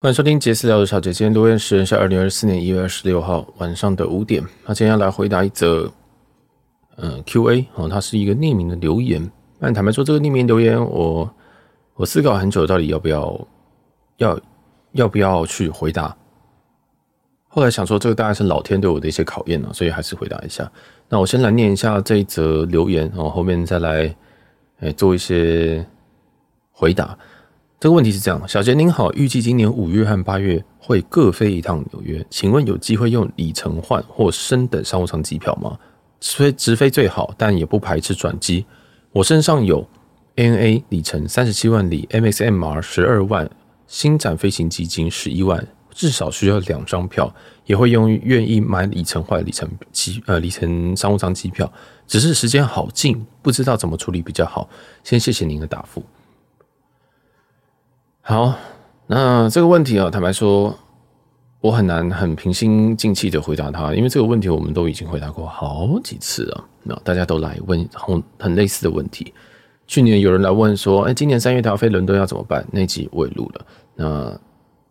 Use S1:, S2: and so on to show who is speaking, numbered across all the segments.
S1: 欢迎收听杰斯聊的小姐。今天录音时间是二零二四年一月二十六号晚上的五点。那今天要来回答一则，嗯，Q&A 哦，它是一个匿名的留言。那坦白说，这个匿名留言我我思考很久，到底要不要要要不要去回答。后来想说，这个大概是老天对我的一些考验了，所以还是回答一下。那我先来念一下这一则留言，然后面再来诶做一些回答。这个问题是这样：小杰您好，预计今年五月和八月会各飞一趟纽约，请问有机会用里程换或升等商务舱机票吗？虽直飞最好，但也不排斥转机。我身上有 ANA 里程三十七万里，MXMR 十二万，星展飞行基金十一万，至少需要两张票，也会用愿意买里程换里程机呃里程商务舱机票，只是时间好近，不知道怎么处理比较好。先谢谢您的答复。好，那这个问题啊，坦白说，我很难很平心静气的回答他，因为这个问题我们都已经回答过好几次了。那大家都来问很很类似的问题。去年有人来问说，哎，今年三月他要飞伦敦要怎么办？那一集我也录了。那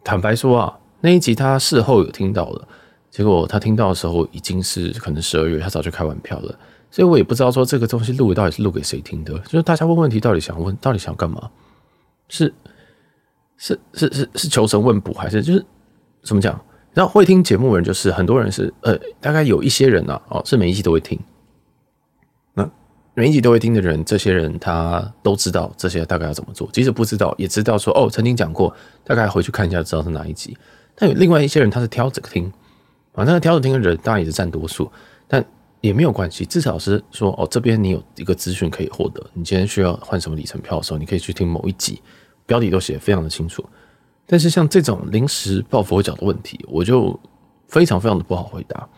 S1: 坦白说啊，那一集他事后有听到了，结果他听到的时候已经是可能十二月，他早就开完票了，所以我也不知道说这个东西录到底是录给谁听的。就是大家问问题到底想问，到底想干嘛？是。是是是是求神问卜还是就是怎么讲？然后会听节目的人就是很多人是呃，大概有一些人啊，哦，是每一集都会听。那每一集都会听的人，这些人他都知道这些大概要怎么做，即使不知道也知道说哦，曾经讲过，大概回去看一下知道是哪一集。但有另外一些人他是挑着听，啊，那挑着听的人当然也是占多数，但也没有关系，至少是说哦，这边你有一个资讯可以获得，你今天需要换什么里程票的时候，你可以去听某一集。标题都写得非常的清楚，但是像这种临时抱佛脚的问题，我就非常非常的不好回答。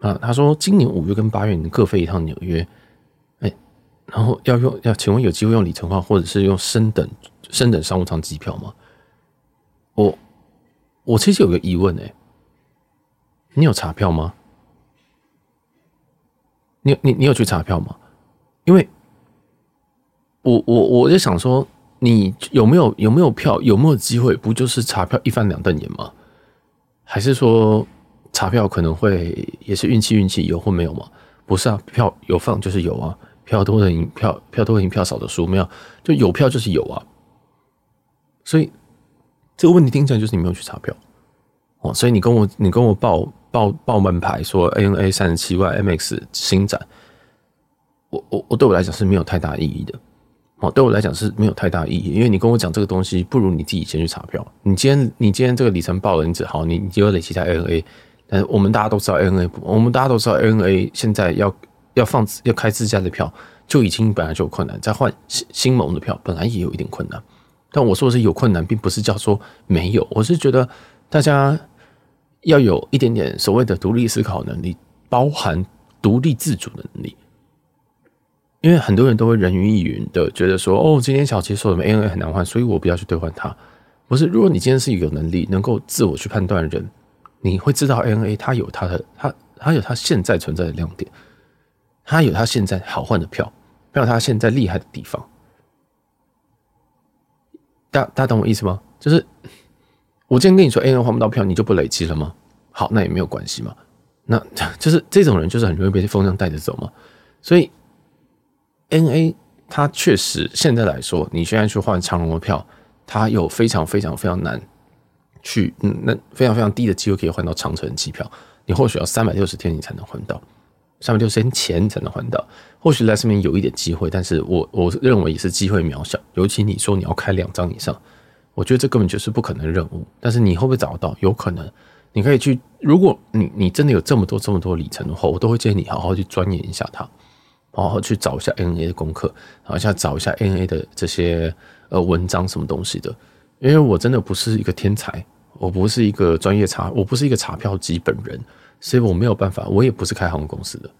S1: 啊，他说今年五月跟八月你各飞一趟纽约，哎，然后要用要请问有机会用里程换或者是用升等升等商务舱机票吗？我我其实有个疑问哎，你有查票吗？你你你有去查票吗？因为我我我就想说。你有没有有没有票？有没有机会？不就是查票一翻两瞪眼吗？还是说查票可能会也是运气运气有或没有吗？不是啊，票有放就是有啊，票多的赢票票多赢票少的输，没有就有票就是有啊。所以这个问题听起来就是你没有去查票哦。所以你跟我你跟我报报报门牌说 ANA 三十七万 MX 新展，我我我对我来讲是没有太大意义的。哦，对我来讲是没有太大意义，因为你跟我讲这个东西，不如你自己先去查票。你今天你今天这个里程报了，你只好你你就累积在 NA，但是我们大家都知道 NA，我们大家都知道 NA 现在要要放要开自家的票，就已经本来就有困难，再换新新盟的票本来也有一点困难。但我说的是有困难，并不是叫做没有，我是觉得大家要有一点点所谓的独立思考能力，包含独立自主的能力。因为很多人都会人云亦云的觉得说，哦，今天小杰说什么 ANA 很难换，所以我不要去兑换它。不是，如果你今天是有能力能够自我去判断的人，你会知道 ANA 它有它的它它有它现在存在的亮点，它有它现在好换的票，还有它现在厉害的地方。大大家懂我意思吗？就是我今天跟你说 ANA 换不到票，你就不累积了吗？好，那也没有关系嘛。那 就是这种人就是很容易被风向带着走嘛。所以。N A，它确实现在来说，你现在去换长龙的票，它有非常非常非常难去，嗯，那非常非常低的机会可以换到长城机票。你或许要三百六十天你才能换到，三百六十天前才能换到。或许在上面有一点机会，但是我我认为也是机会渺小。尤其你说你要开两张以上，我觉得这根本就是不可能任务。但是你会不会找得到？有可能，你可以去。如果你你真的有这么多这么多里程的话，我都会建议你好好去钻研一下它。好好去找一下 NA 的功课，然后再找一下 NA 的这些呃文章什么东西的。因为我真的不是一个天才，我不是一个专业查，我不是一个查票机本人，所以我没有办法，我也不是开航空公司的，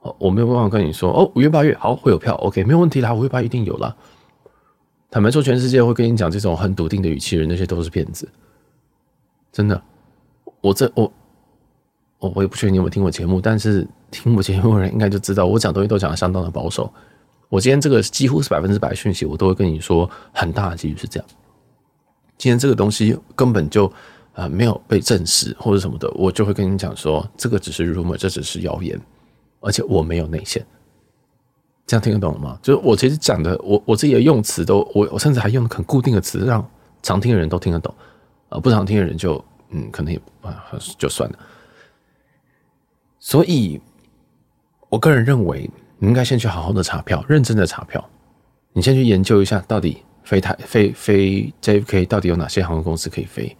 S1: 哦，我没有办法跟你说哦，五月八月好会有票，OK，没有问题啦，五月八一定有啦。坦白说，全世界会跟你讲这种很笃定的语气人，那些都是骗子，真的。我这我。我我也不确定你有没有听过节目，但是听我节目的人应该就知道，我讲东西都讲得相当的保守。我今天这个几乎是百分之百讯息，我都会跟你说，很大的几率是这样。今天这个东西根本就啊、呃、没有被证实或者什么的，我就会跟你讲说，这个只是 rumor，这只是谣言，而且我没有内线。这样听得懂了吗？就是我其实讲的，我我自己的用词都，我我甚至还用很固定的词，让常听的人都听得懂，啊、呃，不常听的人就嗯，可能也啊就算了。所以，我个人认为，你应该先去好好的查票，认真的查票。你先去研究一下，到底飞台飞飞 JFK 到底有哪些航空公司可以飞，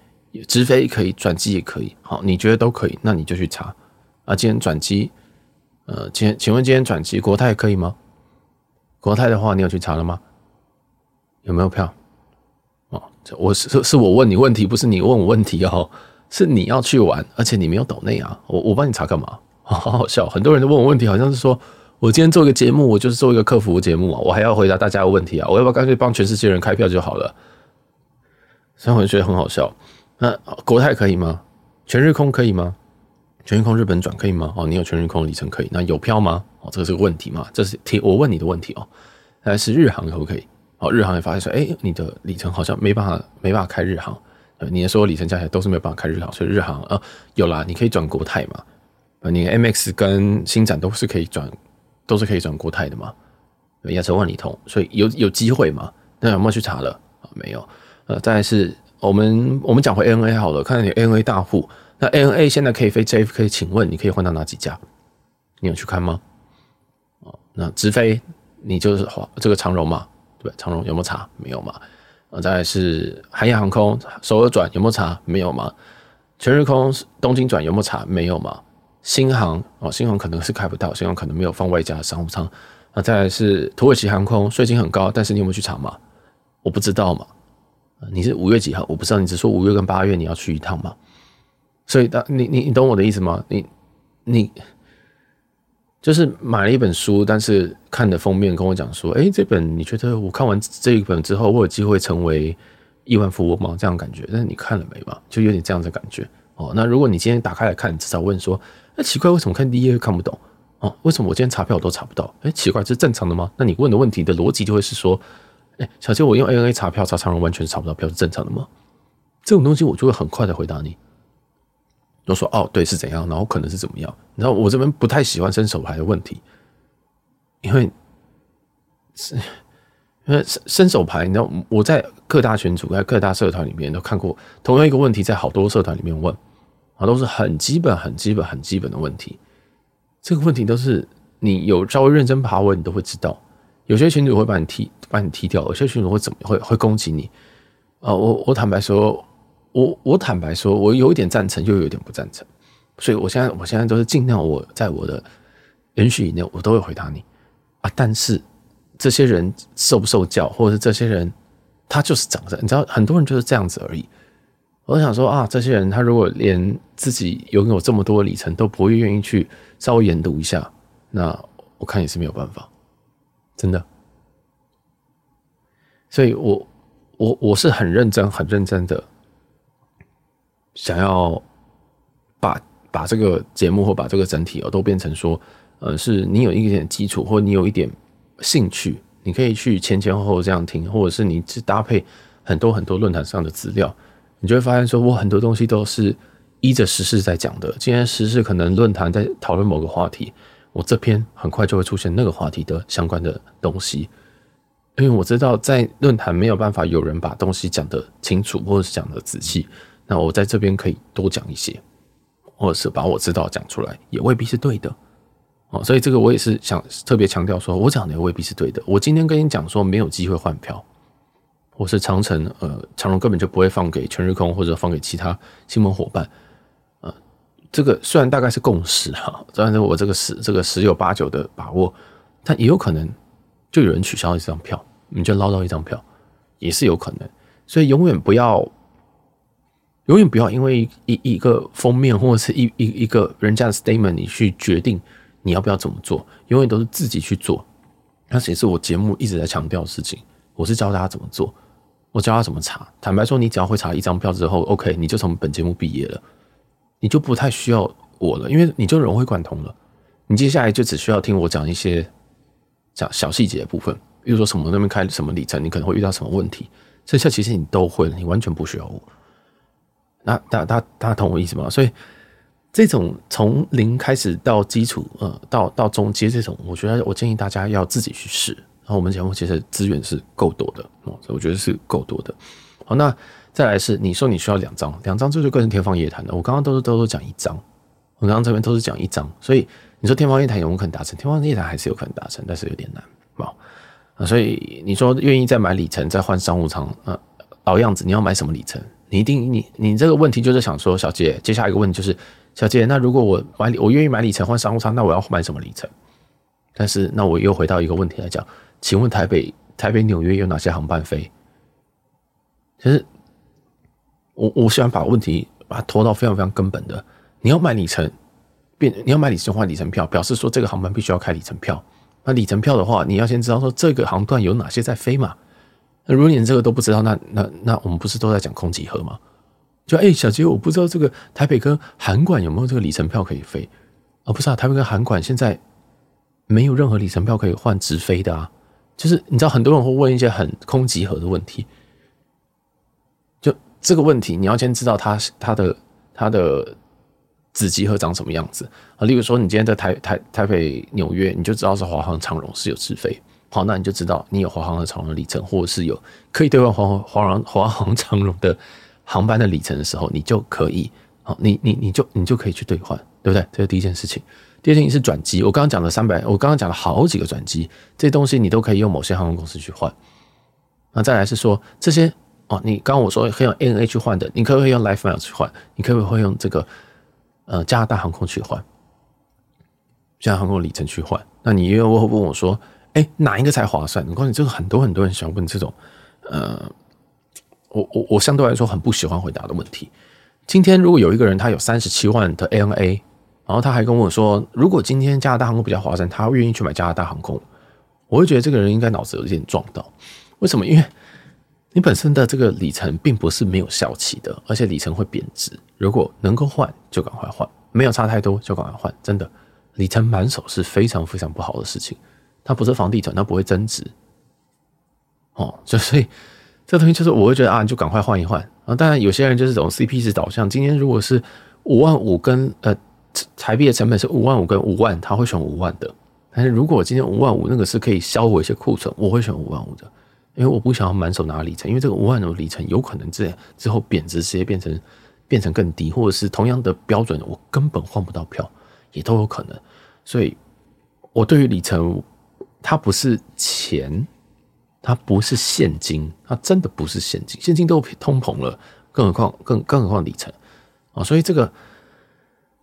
S1: 直飞可以，转机也可以。好，你觉得都可以，那你就去查。啊，今天转机，呃，今天请问今天转机国泰可以吗？国泰的话，你有去查了吗？有没有票？哦，我是是我问你问题，不是你问我问题哦。是你要去玩，而且你没有抖内啊。我我帮你查干嘛？好好笑，很多人都问我问题，好像是说我今天做一个节目，我就是做一个客服节目啊，我还要回答大家的问题啊。我要不要干脆帮全世界人开票就好了？所以我觉得很好笑。那国泰可以吗？全日空可以吗？全日空日本转可以吗？哦，你有全日空里程可以，那有票吗？哦，这个是个问题嘛？这是提我问你的问题哦。还是日航可不可以？哦，日航也发现说，哎，你的里程好像没办法，没办法开日航。你的所有里程加起来都是没有办法开日航，所以日航呃有啦，你可以转国泰嘛？你 MX 跟星展都是可以转，都是可以转国泰的嘛？亚洲万里通，所以有有机会嘛？那有没有去查了？啊，没有。呃，再来是我们我们讲回 ANA 好了，看看你 ANA 大户。那 ANA 现在可以飞 JFK，请问你可以换到哪几家？你有去看吗？哦，那直飞你就是华这个长荣嘛？对，长荣有没有查？没有嘛？啊，再来是韩亚航空首尔转有没有查？没有吗？全日空东京转有没有查？没有吗？新航哦，新航可能是开不到，新航可能没有放外加商务舱。那，再来是土耳其航空税金很高，但是你有没有去查吗？我不知道嘛。你是五月几号？我不知道，你只说五月跟八月你要去一趟嘛？所以，当你你你懂我的意思吗？你你就是买了一本书，但是看的封面跟我讲说，哎，这本你觉得我看完这一本之后，我有机会成为亿万富翁吗？这样感觉，但是你看了没嘛？就有点这样的感觉哦。那如果你今天打开来看，你至少问说，那，奇怪，为什么看第一页看不懂？哦，为什么我今天查票我都查不到？哎，奇怪，这是正常的吗？那你问的问题的逻辑就会是说，哎，小杰，我用 ANA 查票查长荣完全查不到票是正常的吗？这种东西我就会很快的回答你。都说哦，对，是怎样，然后可能是怎么样？然后我这边不太喜欢伸手牌的问题，因为是因为伸伸手牌，你知道我在各大群组、在各大社团里面都看过同样一个问题，在好多社团里面问都是很基本、很基本、很基本的问题。这个问题都是你有稍微认真爬文，你都会知道。有些群主会把你踢，把你踢掉；有些群主会怎么会会攻击你？啊，我我坦白说。我我坦白说，我有一点赞成，又有一点不赞成，所以我现在我现在都是尽量我在我的允许以内，我都会回答你啊。但是这些人受不受教，或者是这些人他就是长这样，你知道，很多人就是这样子而已。我想说啊，这些人他如果连自己拥有这么多里程都不会愿意去稍微研读一下，那我看也是没有办法，真的。所以我我我是很认真很认真的。想要把把这个节目或把这个整体哦都变成说，呃，是你有一点基础，或你有一点兴趣，你可以去前前后后这样听，或者是你去搭配很多很多论坛上的资料，你就会发现说，我很多东西都是依着时事在讲的。今天时事可能论坛在讨论某个话题，我这篇很快就会出现那个话题的相关的东西，因为我知道在论坛没有办法有人把东西讲得清楚，或者是讲得仔细。那我在这边可以多讲一些，或者是把我知道讲出来，也未必是对的哦。所以这个我也是想特别强调，说我讲的也未必是对的。我今天跟你讲说没有机会换票，或是长城呃长荣根本就不会放给全日空或者放给其他新闻伙伴，呃，这个虽然大概是共识哈，但是我这个十这个十有八九的把握，但也有可能就有人取消一张票，你就捞到一张票，也是有可能。所以永远不要。永远不要因为一一个封面或者是一一一个人家的 statement，你去决定你要不要怎么做。永远都是自己去做，那也是我节目一直在强调的事情。我是教大家怎么做，我教他怎么查。坦白说，你只要会查一张票之后，OK，你就从本节目毕业了，你就不太需要我了，因为你就融会贯通了。你接下来就只需要听我讲一些讲小细节的部分，比如说什么那边开什么里程，你可能会遇到什么问题。剩下其实你都会了，你完全不需要我。那大大大家懂我意思吗？所以这种从零开始到基础，呃，到到中阶这种，我觉得我建议大家要自己去试。我们节目其实资源是够多的哦，所以我觉得是够多的。好，那再来是你说你需要两张，两张这就更是天方夜谭了。我刚刚都是都是讲一张，我刚刚这边都是讲一张，所以你说天方夜谭有没有可能达成？天方夜谭还是有可能达成，但是有点难啊。所以你说愿意再买里程再换商务舱，呃，老样子，你要买什么里程？你一定你你这个问题就是想说，小姐，接下来一个问题就是，小姐，那如果我买我愿意买里程换商务舱，那我要买什么里程？但是那我又回到一个问题来讲，请问台北台北纽约有哪些航班飞？其实我我喜欢把问题把它拖到非常非常根本的，你要买里程变你要买里程换里程票，表示说这个航班必须要开里程票。那里程票的话，你要先知道说这个航段有哪些在飞嘛。那如果你连这个都不知道，那那那我们不是都在讲空集合吗？就哎、小杰，我不知道这个台北跟函馆有没有这个里程票可以飞啊、不是啊，台北跟函馆现在没有任何里程票可以换直飞的啊。就是你知道，很多人会问一些很空集合的问题。就这个问题，你要先知道它它的它的。子集合长什么样子啊？例如说，你今天在台台台北纽约，你就知道是华航长荣是有直飞，好，那你就知道你有华航的长荣里程，或者是有可以兑换华华航华航长荣的航班的里程的时候，你就可以，好，你你你就你就可以去兑换，对不对？这是第一件事情。第二件事情是转机，我刚刚讲了三百，我刚刚讲了好几个转机，这东西你都可以用某些航空公司去换。那再来是说这些哦，你刚刚我说可以用 ANA 去换的，你可不可以用 LifeMiles 去换？你可不可以用这个？呃，加拿大航空去换，加拿大航空里程去换，那你又会问我说，哎、哪一个才划算？我告诉你，这个很多很多人喜欢问这种，呃，我我我相对来说很不喜欢回答的问题。今天如果有一个人他有三十七万的 ANA，然后他还跟我说，如果今天加拿大航空比较划算，他愿意去买加拿大航空，我会觉得这个人应该脑子有一点撞到。为什么？因为你本身的这个里程并不是没有效期的，而且里程会贬值。如果能够换，就赶快换；没有差太多，就赶快换。真的，里程满手是非常非常不好的事情。它不是房地产，它不会增值。哦，就所以这东西就是我会觉得啊，你就赶快换一换啊。当然，有些人就是这种 CP 值导向。今天如果是五万五跟呃台币的成本是五万五跟五万，他会选五万的。但是如果今天五万五那个是可以销毁一些库存，我会选五万五的。因为我不想要满手拿里程，因为这个五万的里程有可能这样之后贬值，直接变成变成更低，或者是同样的标准，我根本换不到票，也都有可能。所以，我对于里程，它不是钱，它不是现金，它真的不是现金，现金都通膨了，更何况更更何况里程啊！所以这个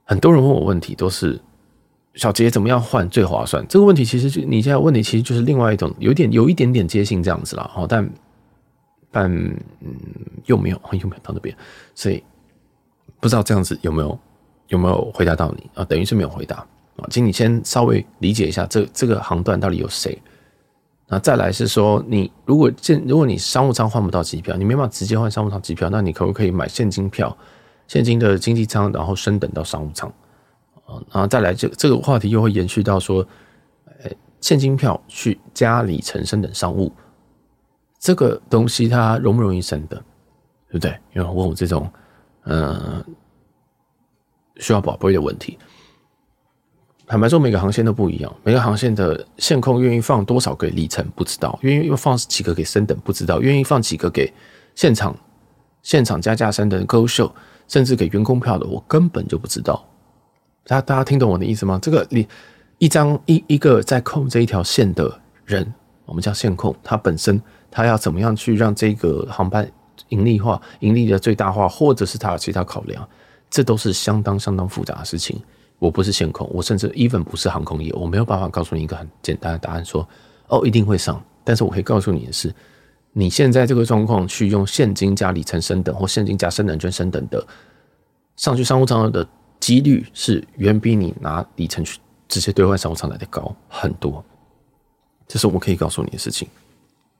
S1: 很多人问我问题都是。小杰怎么样换最划算？这个问题其实就你现在问题其实就是另外一种有点有一点点接近这样子了哦，但但嗯又没有又没有到那边，所以不知道这样子有没有有没有回答到你啊？等于是没有回答啊，请你先稍微理解一下这这个航段到底有谁。那再来是说，你如果现如果你商务舱换不到机票，你没办法直接换商务舱机票，那你可不可以买现金票？现金的经济舱，然后升等到商务舱啊？然后再来，这这个话题又会延续到说，呃，现金票去加里程升等商务，这个东西它容不容易升等，对不对？有人问我这种，嗯，需要宝贝的问题。坦白说，每个航线都不一样，每个航线的线控愿意放多少个里程不知道，愿意放几个给升等不知道，愿意放几个给现场现场加价升等勾秀甚至给员工票的，我根本就不知道。大家大家听懂我的意思吗？这个你一张一一个在控这一条线的人，我们叫线控，他本身他要怎么样去让这个航班盈利化、盈利的最大化，或者是他有其他考量，这都是相当相当复杂的事情。我不是线控，我甚至 even 不是航空业，我没有办法告诉你一个很简单的答案说，说哦一定会上。但是我可以告诉你的是，你现在这个状况去用现金加里程升等，或现金加升等券升等的上去商务舱的。几率是远比你拿里程去直接兑换商务舱来的高很多，这是我可以告诉你的事情。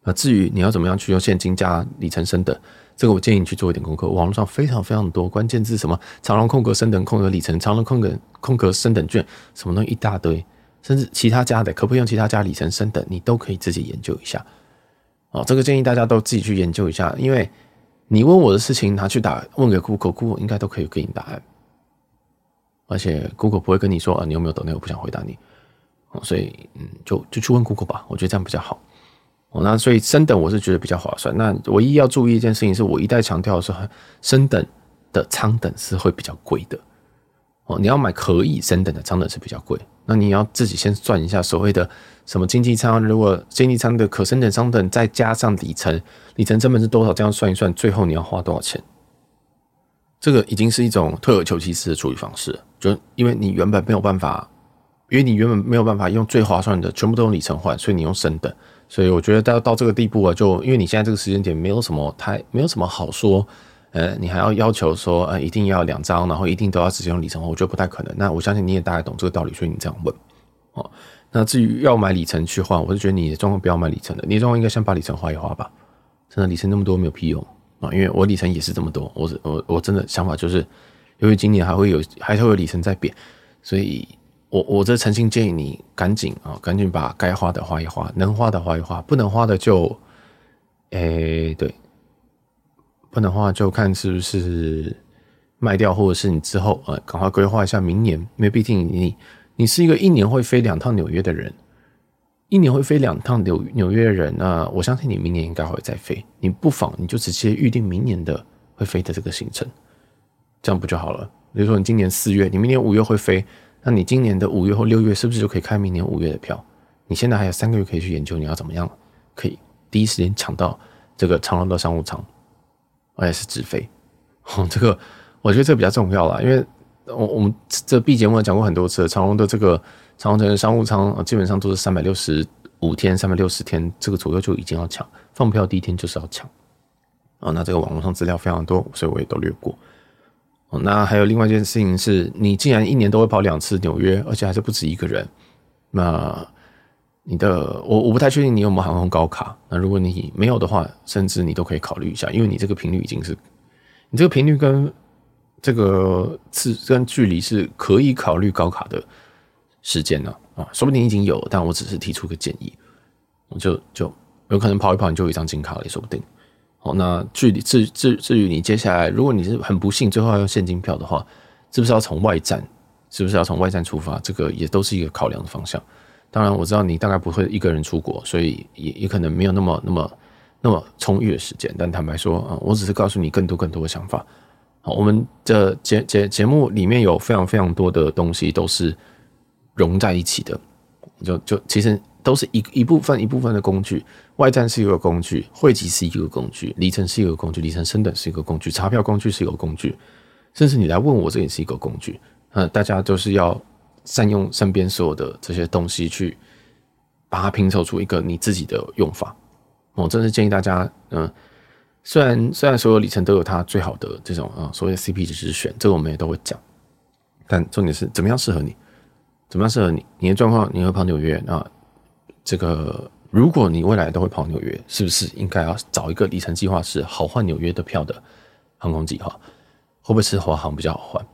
S1: 那至于你要怎么样去用现金加里程升等，这个我建议你去做一点功课。网络上非常非常多关键字，什么长龙空格升等、空格里程、长龙空格空格升等券，什么东西一大堆，甚至其他家的可不可以用其他家里程升等，你都可以自己研究一下。哦，这个建议大家都自己去研究一下，因为你问我的事情拿去打问给 Google，Google 应该都可以给你答案，而且 Google 不会跟你说啊，你有没有懂？那我不想回答你，哦，所以嗯，就就去问 Google 吧，我觉得这样比较好。哦，那所以升等我是觉得比较划算。那唯一要注意一件事情是，我一再强调的是，升等的舱等是会比较贵的。哦，你要买可以升等的舱等是比较贵。那你要自己先算一下所谓的什么经济舱，如果经济舱的可升等舱等再加上里程，里程成本是多少？这样算一算，最后你要花多少钱？这个已经是一种退而求其次的处理方式，就因为你原本没有办法，因为你原本没有办法用最划算的全部都用里程换，所以你用升等。所以我觉得到到这个地步啊，就因为你现在这个时间点没有什么太没有什么好说，呃，你还要要求说呃一定要两张，然后一定都要直接用里程，我觉得不太可能。那我相信你也大概懂这个道理，所以你这样问哦。那至于要买里程去换，我是觉得你的状况不要买里程的，你的状况应该先把里程花一花吧。真的里程那么多没有屁用啊，因为我里程也是这么多，我我我真的想法就是，由于今年还会有还会有里程在变，所以。我我这诚心建议你赶紧啊，赶紧把该花的花一花，能花的花一花，不能花的就，诶、对，不能花就看是不是卖掉，或者是你之后呃，赶快规划一下明年，因为毕竟你你是一个一年会飞两趟纽约的人，一年会飞两趟纽纽约人，那我相信你明年应该会再飞，你不妨你就直接预定明年的会飞的这个行程，这样不就好了？比如说你今年四月，你明年五月会飞。那你今年的五月或六月是不是就可以开明年五月的票？你现在还有三个月可以去研究你要怎么样，可以第一时间抢到这个长隆的商务舱，而且是直飞。哦，这个我觉得这个比较重要啦，因为我我们这 B 节目讲过很多次，长隆的这个长隆城商务舱基本上都是三百六十五天、三百六十天这个左右就已经要抢，放票第一天就是要抢。啊，那这个网络上资料非常多，所以我也都略过。那还有另外一件事情是，你既然一年都会跑两次纽约，而且还是不止一个人，那你的我我不太确定你有没有航空高卡。那如果你没有的话，甚至你都可以考虑一下，因为你这个频率已经是，你这个频率跟这个次跟距离是可以考虑高卡的时间了啊，说不定已经有，但我只是提出个建议，我就就有可能跑一跑你就有一张金卡了，也说不定。好，那距离至至至于你接下来，如果你是很不幸最后要用现金票的话，是不是要从外站？是不是要从外站出发？这个也都是一个考量的方向。当然，我知道你大概不会一个人出国，所以也也可能没有那么那么那么充裕的时间。但坦白说啊，我只是告诉你更多更多的想法。好，我们的节节节目里面有非常非常多的东西都是融在一起的，就就其实。都是一一部分一部分的工具，外站是一个工具，汇集是一个工具，里程是一个工具，里程升等是一个工具，查票工具是一个工具，甚至你来问我，这也是一个工具。呃，大家都是要善用身边所有的这些东西，去把它拼凑出一个你自己的用法。我真的建议大家，嗯、虽然虽然所有里程都有它最好的这种啊、所谓的 CP 值之选，这个我们也都会讲，但重点是怎么样适合你，怎么样适合你，你的状况，你会跑纽约啊？这个，如果你未来都会跑纽约，是不是应该要找一个里程计划是好换纽约的票的航空计划？会不会是华航比较好换？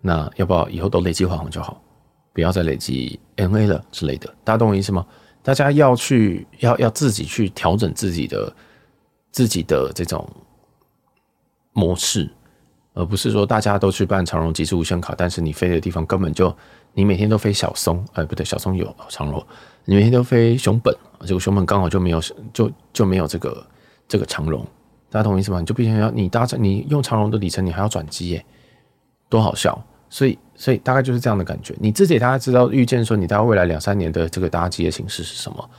S1: 那要不要以后都累积华航就好，不要再累积 NA 了之类的？大家懂我意思吗？大家要去要要自己去调整自己的自己的这种模式，而不是说大家都去办长荣极致无限卡，但是你飞的地方根本就你每天都飞小松，哎，不对，小松有长荣。你每天都飞熊本，这个熊本刚好就没有，就就没有这个这个长荣，大家懂我意思吗？你就必须要你搭乘你用长荣的里程，你还要转机耶，多好笑！所以所以大概就是这样的感觉。你自己大家知道预见说你大概未来两三年的这个搭机的形式是什么，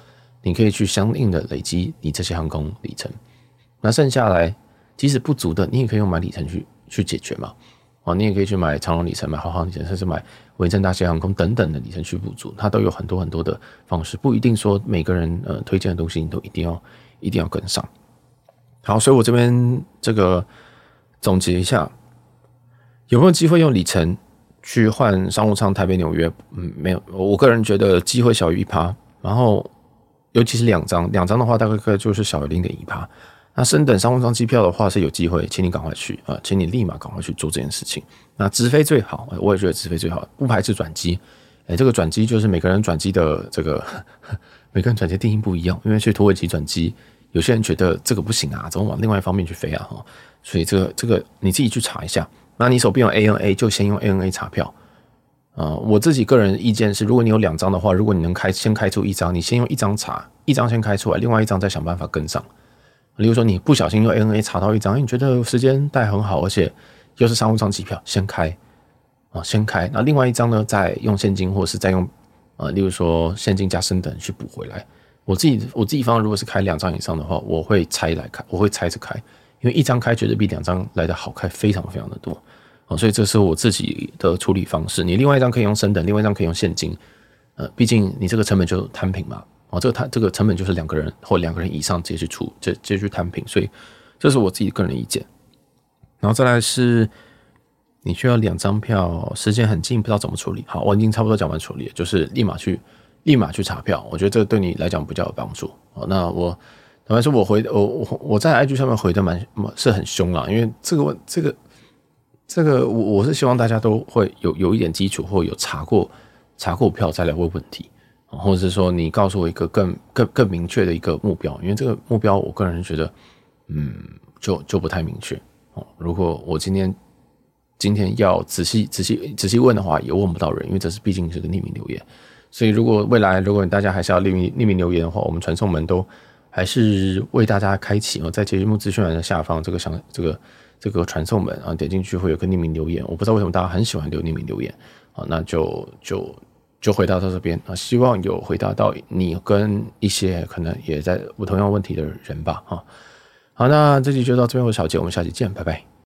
S1: 你可以去相应的累积你这些航空里程。那剩下来即使不足的，你也可以用买里程去去解决嘛。哦，你也可以去买长荣里程、买华航里程，甚至买维珍大西洋航空等等的里程去补足，它都有很多很多的方式，不一定说每个人呃推荐的东西你都一定要一定要跟上。好，所以我这边这个总结一下，有没有机会用里程去换商务舱台北纽约？嗯，没有，我个人觉得机会小于一趴，然后尤其是两张，两张的话大概就是小于零点一趴。那升等商务舱机票的话是有机会，请你赶快去啊，请你立马赶快去做这件事情。那直飞最好，我也觉得直飞最好，不排斥转机。哎，这个转机就是每个人转机的这个 每个人转机定义不一样，因为去土耳其转机，有些人觉得这个不行啊，怎么往另外一方面去飞啊？哈，所以这个这个你自己去查一下。那你手边有 ANA 就先用 ANA 查票。啊、我自己个人意见是，如果你有两张的话，如果你能开先开出一张，你先用一张查，一张先开出来，另外一张再想办法跟上。例如说你不小心用 ANA 查到一张，你觉得时间带很好，而且又是商务舱机票，先开啊，先开。那另外一张呢，再用现金或者是再用呃，例如说现金加升等去补回来。我自己我自己方如果是开两张以上的话，我会拆来开，我会拆着开，因为一张开绝对比两张来的好开，非常非常的多。啊，所以这是我自己的处理方式。你另外一张可以用升等，另外一张可以用现金。呃，毕竟你这个成本就摊平嘛。哦，这个他这个成本就是两个人或两个人以上直接去出，直接去摊平。所以这是我自己个人意见。然后再来是，你需要两张票，时间很近，不知道怎么处理。好，我已经差不多讲完处理了，就是立马去立马去查票。我觉得这个对你来讲比较有帮助。哦，那我坦白说，我回我我我在 IG 上面回的蛮是很凶啊，因为这个问这个。这个我我是希望大家都会有有一点基础，或有查过查过票再来问问题，或者是说你告诉我一个更更更明确的一个目标，因为这个目标我个人觉得，嗯，就就不太明确哦。如果我今天今天要仔细仔细仔细问的话，也问不到人，因为这是毕竟是个匿名留言。所以如果未来如果大家还是要匿名匿名留言的话，我们传送门都还是为大家开启哦，在节目资讯栏的下方这个想这个。这个传送门啊，点进去会有个匿名留言，我不知道为什么大家很喜欢留匿名留言啊，那就就就回答到这边啊，希望有回答到你跟一些可能也在问同样问题的人吧，啊，好，那这集就到这边，我小杰，我们下期见，拜拜。